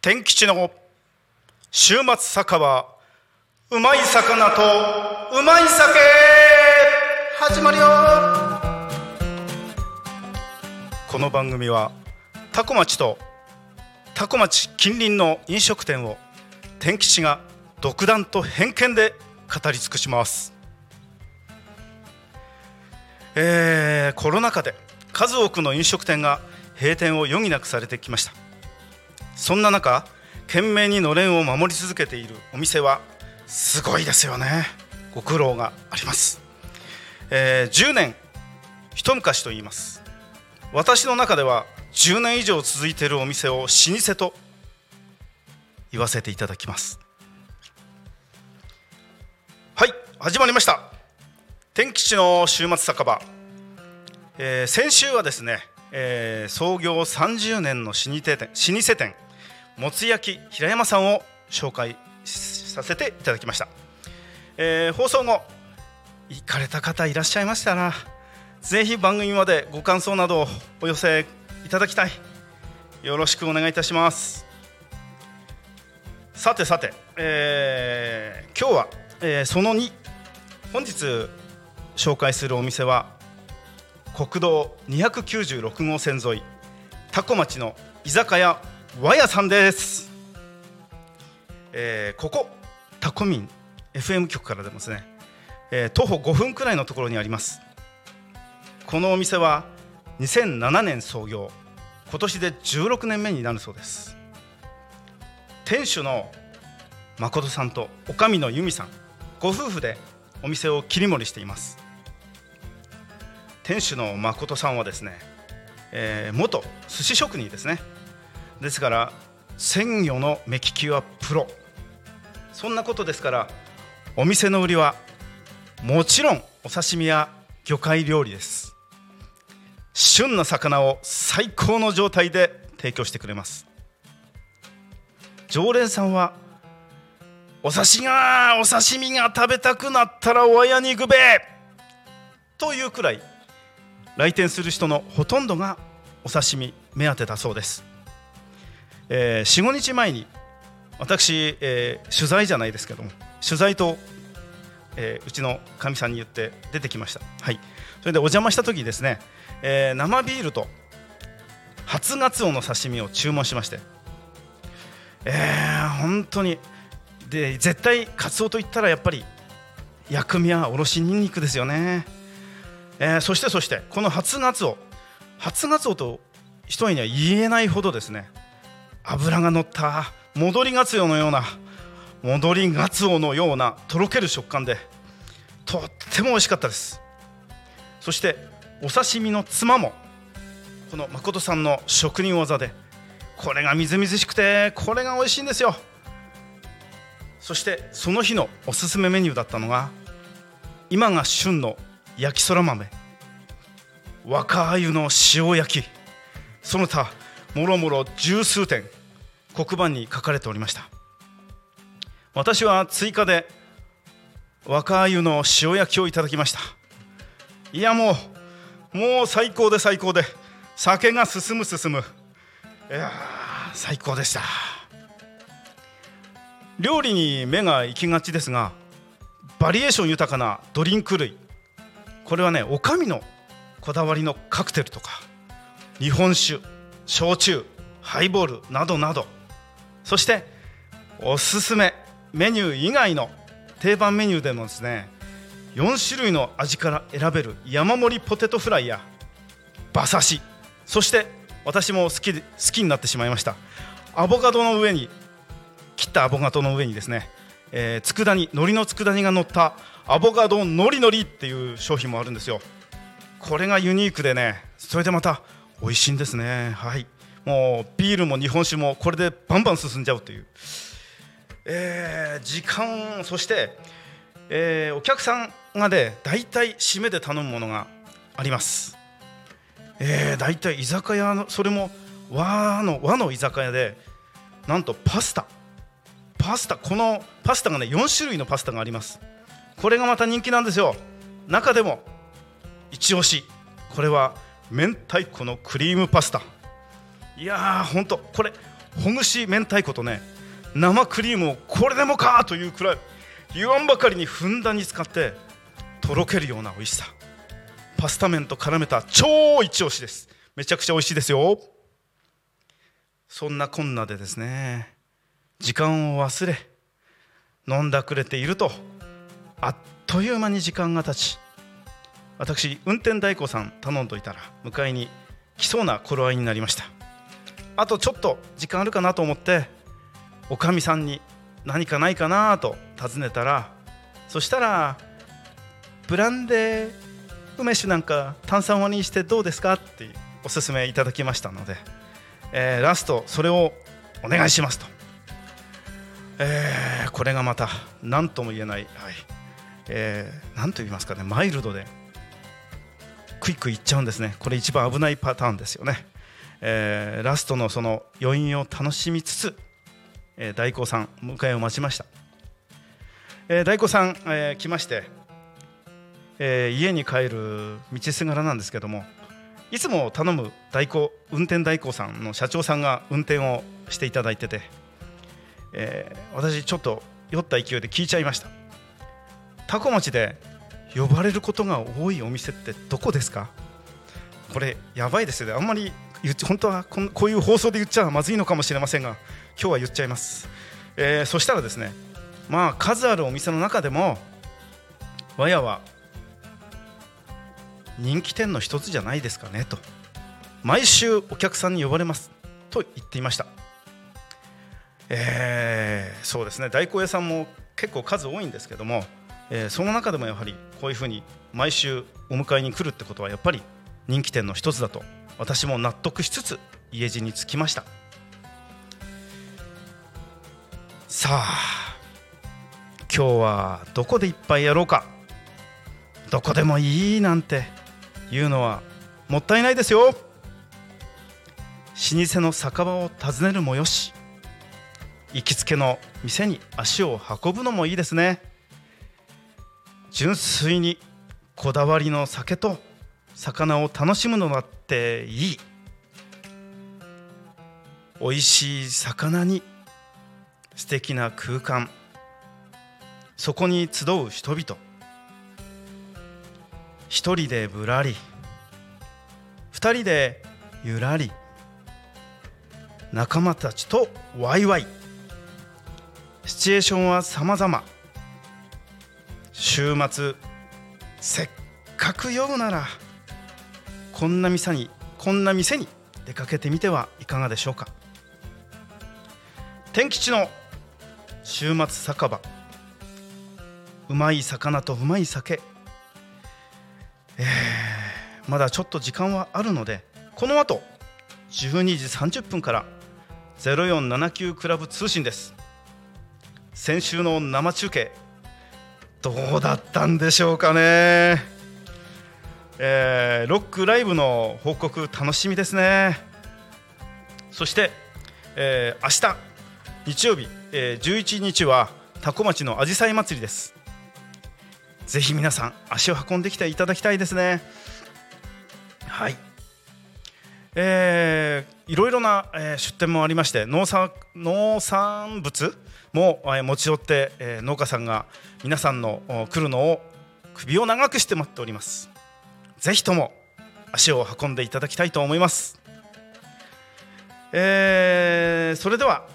天吉の週末酒はうまい魚とうまい酒始まるよ。この番組はタコ町とタコ町近隣の飲食店を天吉が独断と偏見で語り尽くします。えーコロナ禍で数多くの飲食店が閉店を余儀なくされてきました。そんな中懸命にのれんを守り続けているお店はすごいですよね。ご苦労があります、えー10年一昔と言います。私の中では10年以上続いているお店を老舗と言わせていただきます。はい始まりました。天吉の週末酒場、えー先週はですね、えー創業30年の老舗店老舗店もつ焼き平山さんを紹介させていただきました、えー放送後行かれた方いらっしゃいましたらぜひ番組までご感想などをお寄せいただきたい。よろしくお願いいたします。さてさて、えー今日は、えーその2本日紹介するお店は国道296号線沿いタコ町の居酒屋和屋さんです、えーここタコミン FM 局からでもですね、え徒歩5分くらいのところにあります。このお店は2007年創業。今年で16年目になるそうです。店主の誠さんと女将の由美さんご夫婦でお店を切り盛りしています。店主の誠さんはですね、えー元寿司職人ですね。ですから鮮魚の目利きはプロ。そんなことですからお店の売りはもちろんお刺身や魚介料理です。旬な魚を最高の状態で提供してくれます。常連さんはお刺身がお刺身が食べたくなったらおやに行くべというくらい来店する人のほとんどがお刺身目当てだそうです、えー、45日前に私、えー取材じゃないですけども取材と、えーうちのかみさんに言って出てきました。はい。それでお邪魔した時ですね、えー生ビールと初ガツオの刺身を注文しましてえー本当にで絶対カツオといったらやっぱり薬味はおろしにんにくですよね、えーそしてそしてこの初ガツオ初ガツオと一重には言えないほどですね脂が乗った戻りガツオのような戻りガツオのようなとろける食感でとっても美味しかったです。そしてお刺身のつまもこの誠さんの職人技でこれがみずみずしくてこれが美味しいんですよ。そしてその日のおすすめメニューだったのが今が旬の焼きそら豆若鮎の塩焼き。その他もろもろ十数点黒板に書かれておりました。私は追加で若鮎の塩焼きをいただきました。いやもうもう最高で最高で酒が進む進む。いや最高でした。料理に目が行きがちですがバリエーション豊かなドリンク類。これはねお上のこだわりのカクテルとか日本酒焼酎ハイボールなどなど。そしておすすめ。メニュー以外の定番メニューでもですね4種類の味から選べる山盛りポテトフライや馬刺しそして私も好き好きになってしまいました。アボカドの上に切ったアボカドの上にですね、えー、佃煮海苔の佃煮が乗ったアボカドのりのりっていう商品もあるんですよ。これがユニークでねそれでまた美味しいんですね。はい。もうビールも日本酒もこれでバンバン進んじゃうという、えー時間そしてえーお客さんがね大体締めで頼むものがあります、えー、大体居酒屋のそれも和の和の居酒屋でなんとパスタ。パスタこのパスタがね4種類のパスタがあります。これがまた人気なんですよ。中でも一押し。これは明太子のクリームパスタ。いやーほんとこれほぐし明太子とね生クリームをこれでもかというくらい言わんばかりにふんだんに使ってとろけるような美味しさ。パスタ麺と絡めた超一押しです。めちゃくちゃ美味しいですよ。そんなこんなでですね時間を忘れ飲んだくれているとあっという間に時間が経ち私運転代行さん頼んどいたら迎えに来そうな頃合いになりました。あとちょっと時間あるかなと思っておかみさんに何かないかなと尋ねたらそしたらブランデー梅酒なんか炭酸割りにしてどうですかっておすすめいただきましたので、えーラストそれをお願いしますと、えーこれがまた何とも言えない、はい。えー、何と言いますかね。マイルドでクイックいっちゃうんですね。これ一番危ないパターンですよね、えーラストのその余韻を楽しみつつ、えー大光さん迎えを待ちました、えー大光さん、えー来まして、えー家に帰る道すがらなんですけどもいつも頼む代行運転代行さんの社長さんが運転をしていただいてて、えー私ちょっと酔った勢いで聞いちゃいました。タコ町で呼ばれることが多いお店ってどこですか？これやばいですよね。あんまり本当はここういう放送で言っちゃまずいのかもしれませんが今日は言っちゃいます、えーそしたらですねまあ数あるお店の中でもわやは人気店の一つじゃないですかねと。毎週お客さんに呼ばれます。と言っていました。えーそうですね。大根屋さんも結構数多いんですけども、えーその中でもやはりこういうふうに毎週お迎えに来るってことはやっぱり人気店の一つだと私も納得しつつ家路に着きました。さあ今日はどこで一杯やろうか。どこでもいいなんて言うのはもったいないですよ。老舗の酒場を訪ねるもよし行きつけの店に足を運ぶのもいいですね。純粋にこだわりの酒と魚を楽しむのだっていい。美味しい魚に素敵な空間。そこに集う人々。一人でぶらり。二人でゆらり。仲間たちとワイワイ。シチュエーションは様々。週末せっかく酔うなら。こんな店にこんな店に出かけてみてはいかがでしょうか。天吉の週末酒場。うまい魚とうまい酒。えーまだちょっと時間はあるのでこの後12時30分から0479クラブ通信です。先週の生中継どうだったんでしょうかね、えーロックライブの報告楽しみですね。そして、えー明日日曜日、えー11日は多古町のあじさい祭りです。ぜひ皆さん足を運んできていただきたいですね。はい。えーいろいろな、えー出店もありまして農産農産物も、えー持ち寄って、えー農家さんが皆さんの来るのを首を長くして待っております。ぜひとも足を運んでいただきたいと思います、えーそれでは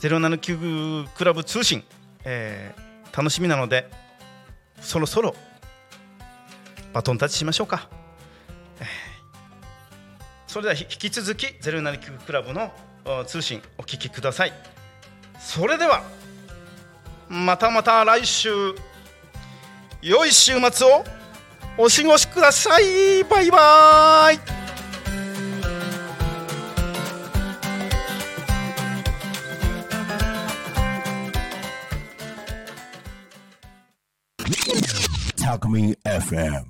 079クラブ通信、えー楽しみなのでそろそろバトンタッチしましょうか。それでは引き続き079クラブの通信お聞きください。それではまたまた来週良い週末を。お過ごしくださいバイバイたくみ FM.